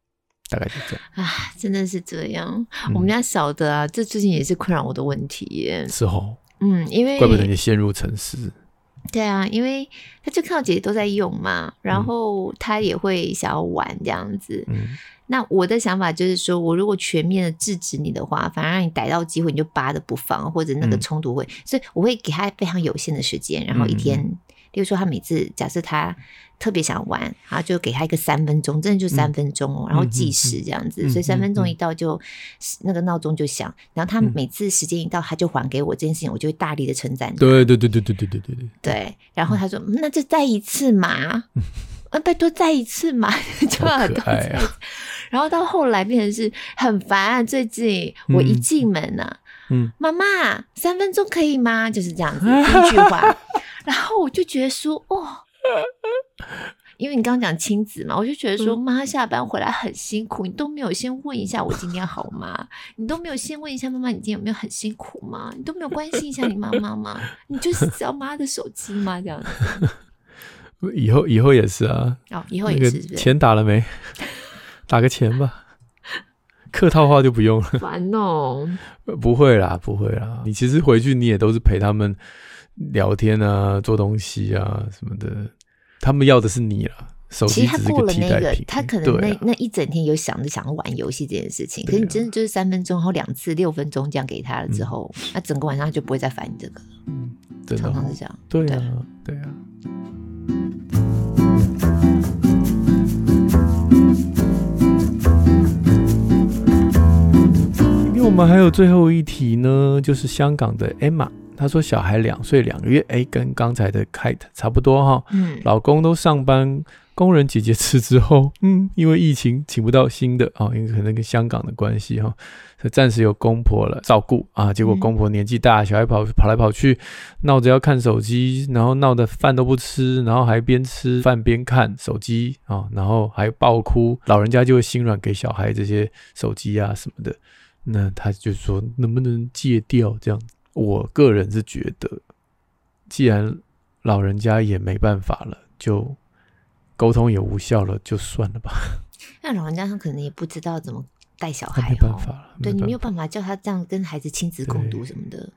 大概就这样。啊，真的是这样。我们家小的啊，这最近也是困扰我的问题耶。是哦。嗯，因为怪不得你陷入沉思。对啊，因为他就看到姐姐都在用嘛，然后他也会想要玩这样子。嗯，那我的想法就是说，我如果全面的制止你的话，反而让你逮到机会你就扒着不放，或者那个冲突会，嗯、所以我会给他非常有限的时间，然后一天。嗯例如说，他每次假设他特别想玩，然后就给他一个三分钟，真的就三分钟哦，嗯、然后计时这样子，嗯、所以三分钟一到就、嗯、那个闹钟就响，然后他每次时间一到他就还给我这件事情，我就会大力的称赞。对对对对对对对对对。对，然后他说：“嗯、那就再一次嘛，[laughs] 啊、嗯，拜托再一次嘛，就要多再一次。”然后到后来变成是很烦，最近我一进门呢、啊，嗯，妈妈三分钟可以吗？就是这样子 [laughs] 一句话。然后我就觉得说，哦，[laughs] 因为你刚刚讲亲子嘛，我就觉得说，妈下班回来很辛苦，你都没有先问一下我今天好吗？你都没有先问一下妈妈，你今天有没有很辛苦吗？你都没有关心一下你妈妈吗？你就是只要妈的手机吗？这样子。[laughs] 以后以后也是啊。哦，以后也是，是，是。钱打了没？打个钱吧。客套话就不用了。烦哦。不会啦，不会啦。你其实回去你也都是陪他们聊天啊，做东西啊什么的。他们要的是你了。手机只是个替代品。其实他过了那个，他可能那、啊、那一整天有想着想要玩游戏这件事情。可是你真的就是三分钟，然后两次六分钟这样给他了之后，那、嗯、整个晚上就不会再烦你这个。嗯，常常是这样。对啊，对啊。因为我们还有最后一题呢，就是香港的 Emma。他说：“小孩两岁两个月，哎，跟刚才的 Kite 差不多哈。嗯，老公都上班，工人姐姐辞职后，[laughs] 嗯，因为疫情请不到新的啊，因为可能跟香港的关系哈，所以暂时有公婆了照顾啊。结果公婆年纪大，小孩跑跑来跑去，闹着要看手机，然后闹得饭都不吃，然后还边吃饭边看手机啊，然后还爆哭，老人家就会心软给小孩这些手机啊什么的。那他就说能不能戒掉这样子？”我个人是觉得，既然老人家也没办法了，就沟通也无效了，就算了吧。[laughs] 那老人家他可能也不知道怎么带小孩，没办法了。对，你没有办法叫他这样跟孩子亲子共读什么的。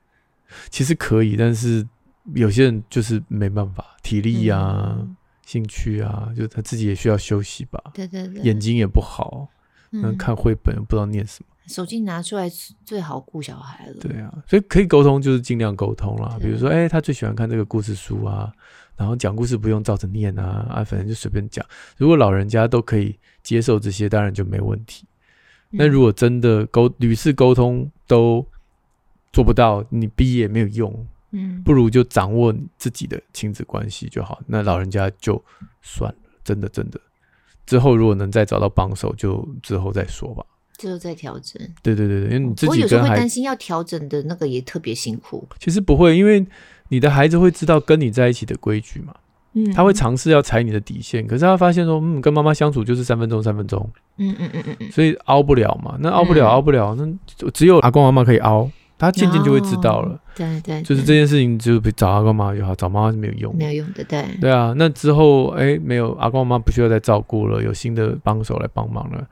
其实可以，但是有些人就是没办法，体力啊、嗯、兴趣啊，就他自己也需要休息吧。对对对，眼睛也不好，嗯，看绘本不知道念什么。手机拿出来最好顾小孩了。对啊，所以可以沟通，就是尽量沟通啦。比如说，哎、欸，他最喜欢看这个故事书啊，然后讲故事不用照着念啊，啊，反正就随便讲。如果老人家都可以接受这些，当然就没问题。那如果真的沟屡次沟通都做不到，你逼也没有用。嗯，不如就掌握自己的亲子关系就好。那老人家就算了，真的真的。之后如果能再找到帮手，就之后再说吧。之后再调整，对对对对，因为你自己我有时候会担心要调整的那个也特别辛苦。其实不会，因为你的孩子会知道跟你在一起的规矩嘛，嗯，他会尝试要踩你的底线，可是他发现说，嗯，跟妈妈相处就是三分钟三分钟，嗯嗯嗯嗯，所以熬不了嘛，那熬不了熬不了，那只有阿公阿妈可以熬，他渐渐就会知道了，对对，就是这件事情就找阿公妈就好，找妈妈是没有用，没有用的，对。对啊，那之后哎，没有阿公阿妈不需要再照顾了，有新的帮手来帮忙了。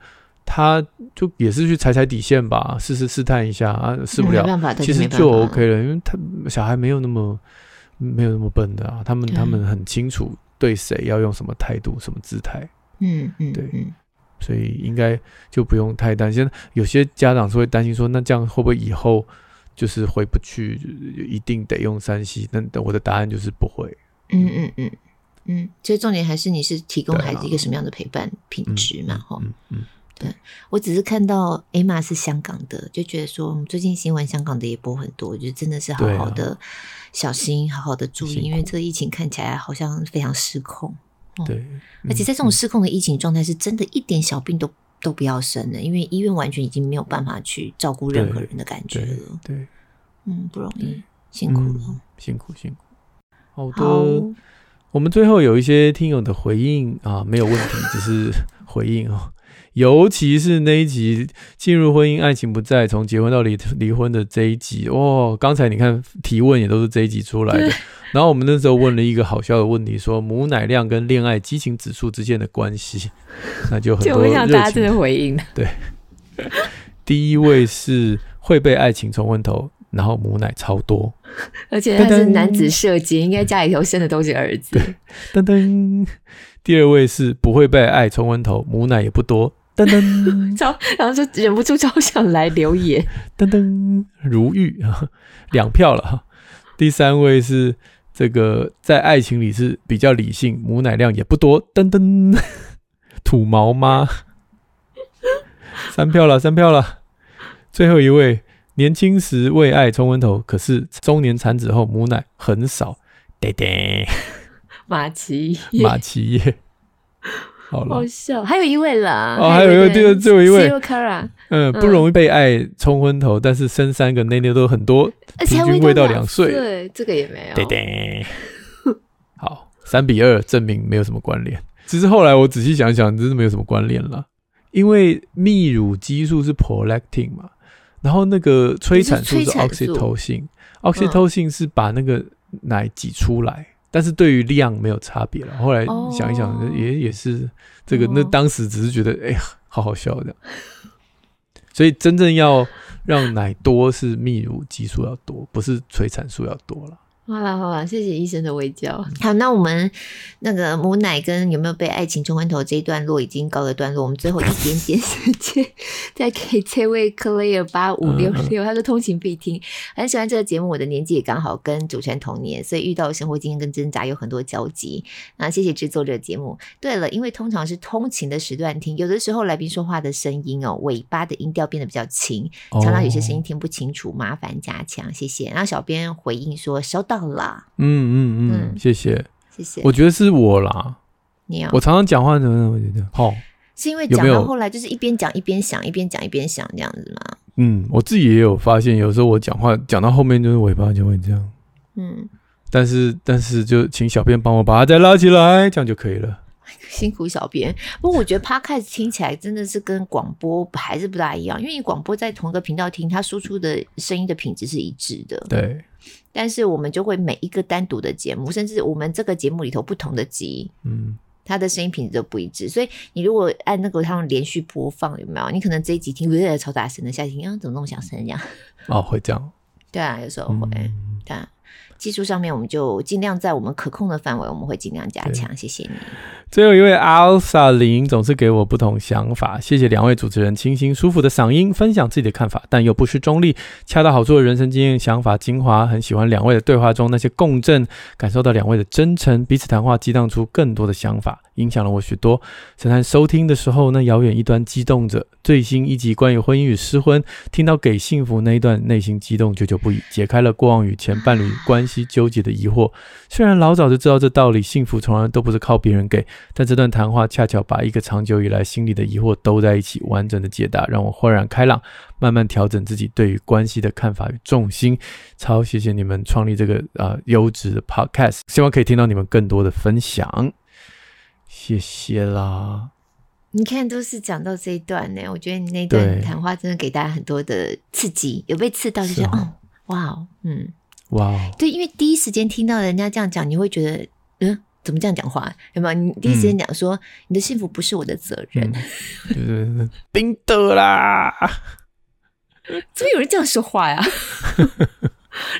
他就也是去踩踩底线吧，试试试探一下啊，试不了，其实就 OK 了，因为他小孩没有那么没有那么笨的啊，他们他们很清楚对谁要用什么态度、什么姿态，嗯嗯，对，所以应该就不用太担心。有些家长是会担心说，那这样会不会以后就是回不去，一定得用 3C？那我的答案就是不会。嗯嗯嗯嗯，所以重点还是你是提供孩子一个什么样的陪伴品质嘛？哈，嗯嗯。对，我只是看到 Emma 是香港的，就觉得说最近新闻香港的也播很多，我觉得真的是好好的小心，好好的注意，因为这个疫情看起来好像非常失控。对，嗯、而且在这种失控的疫情状态，是真的一点小病都都不要生的，因为医院完全已经没有办法去照顾任何人的感觉了。对，对嗯，不容易，辛苦了，嗯、辛苦辛苦。好的，好，我们最后有一些听友的回应啊，没有问题，只是回应哦。尤其是那一集进入婚姻，爱情不在，从结婚到离离婚的这一集，哦，刚才你看提问也都是这一集出来的。然后我们那时候问了一个好笑的问题，说母奶量跟恋爱激情指数之间的关系，那就很多热情的回应。对，第一位是会被爱情冲昏头，然后母奶超多，而且他是男子射精，应该家里头生的都是儿子。噔噔，第二位是不会被爱冲昏头，母奶也不多。噔噔，[laughs] 超，然后就忍不住超想来留言。噔噔，如玉啊，[laughs] 两票了哈。第三位是这个在爱情里是比较理性，母奶量也不多。噔噔，[laughs] 土毛妈，三票了，三票了。最后一位，年轻时为爱冲昏头，可是中年产子后母奶很少。爹爹，马奇，马奇耶。好，好笑，还有一位啦，哦，还有一位，第二最后一位，嗯，不容易被爱冲昏头，但是生三个内内都很多，平均喂到两岁，对，这个也没有，对对，好，三比二，证明没有什么关联，其实后来我仔细想想，真的没有什么关联了，因为泌乳激素是 prolactin 嘛，然后那个催产素是 oxytocin，oxytocin 是把那个奶挤出来，但是对于量没有差别了。后来想一想，也、哦、也是这个，那当时只是觉得，哎呀，好好笑的。[laughs] 所以真正要让奶多是泌乳激素要多，不是催产素要多了。好了好了，谢谢医生的微教。好，那我们那个母奶跟有没有被爱情冲昏头这一段落已经告个段落，我们最后一点点时间再给这位 Claire 八五六六，他说通勤必听，很喜欢这个节目。我的年纪也刚好跟主持人同年，所以遇到生活经验跟挣扎有很多交集。那谢谢制作这个节目。对了，因为通常是通勤的时段听，有的时候来宾说话的声音哦，尾巴的音调变得比较轻，常常有些声音听不清楚，麻烦加强，谢谢。然后小编回应说收到。啦，嗯嗯嗯，嗯，谢谢。谢谢，我觉得是我啦，你我常常讲话怎么我觉得好，是因为讲到后来就是一边讲一边想，一边讲一边想这样子吗？嗯，我自己也有发现，有时候我讲话讲到后面就是尾巴就会这样，嗯，但是但是就请小编帮我把它再拉起来，这样就可以了。[laughs] 辛苦小编，不过我觉得 Podcast 听起来真的是跟广播还是不大一样，因为你广播在同一个频道听，它输出的声音的品质是一致的，对。但是我们就会每一个单独的节目，甚至我们这个节目里头不同的集，嗯，它的声音品质都不一致。所以你如果按那个他们连续播放，有没有？你可能这一集听，有点超大声的，下一集听，啊，怎么那么小声这样？哦，会这样。对啊，有时候会。嗯、对啊，技术上面我们就尽量在我们可控的范围，我们会尽量加强。谢谢你。最后一位 Alsa 林总是给我不同想法，谢谢两位主持人清新舒服的嗓音，分享自己的看法，但又不失中立，恰到好处的人生经验、想法精华。很喜欢两位的对话中那些共振，感受到两位的真诚，彼此谈话激荡出更多的想法，影响了我许多。正在收听的时候，那遥远一端激动着。最新一集关于婚姻与失婚，听到给幸福那一段，内心激动，久久不已，解开了过往与前伴侣关系纠结的疑惑。虽然老早就知道这道理，幸福从来都不是靠别人给。但这段谈话恰巧把一个长久以来心里的疑惑兜在一起，完整的解答，让我豁然开朗，慢慢调整自己对于关系的看法与重心。超谢谢你们创立这个啊优质的 podcast，希望可以听到你们更多的分享。谢谢啦。你看，都是讲到这一段呢，我觉得你那段谈话真的给大家很多的刺激，有被刺到就觉得哦，哇哦，嗯，哇，对，因为第一时间听到人家这样讲，你会觉得嗯。怎么这样讲话？有没有？你第一时间讲说、嗯、你的幸福不是我的责任，嗯、冰的啦！怎么有人这样说话呀？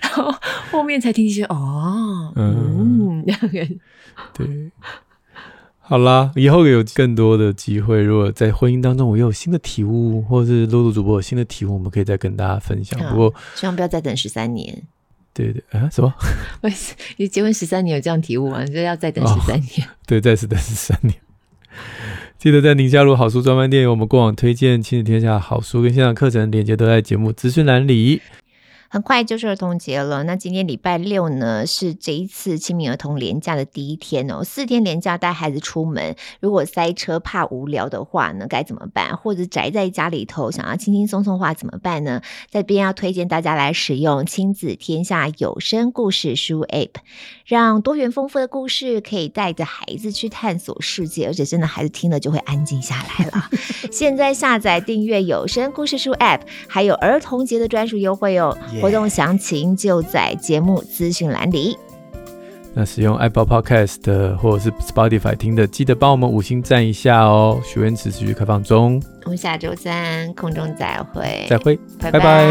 然后后面才听见哦，嗯，两个人对，好啦，以后有更多的机会，如果在婚姻当中我又有新的体悟，或者是露露主播有新的体悟，我们可以再跟大家分享。不过希望不要再等十三年。对对啊，什么？[laughs] 你结婚十三年有这样体悟吗？你说要再等十三年？哦，对，再次等十三年。[laughs] 记得在宁夏路好书专卖店，我们过往推荐亲子天下好书跟线上课程链接都在节目资讯栏里。很快就是儿童节了，那今天礼拜六呢，是这一次清明儿童连假的第一天哦。四天连假带孩子出门，如果塞车怕无聊的话呢，该怎么办？或者宅在家里头想要轻轻松松话怎么办呢？在这边要推荐大家来使用亲子天下有声故事书 App，让多元丰富的故事可以带着孩子去探索世界，而且真的孩子听了就会安静下来了。[laughs] 现在下载订阅有声故事书 App，还有儿童节的专属优惠哦。活动详情就在节目资讯栏里。那使用 apple podcast 的或者是 spotify 听的记得帮我们五星赞一下哦。学员持续开放中。我们下周三空中再会。再会。拜拜。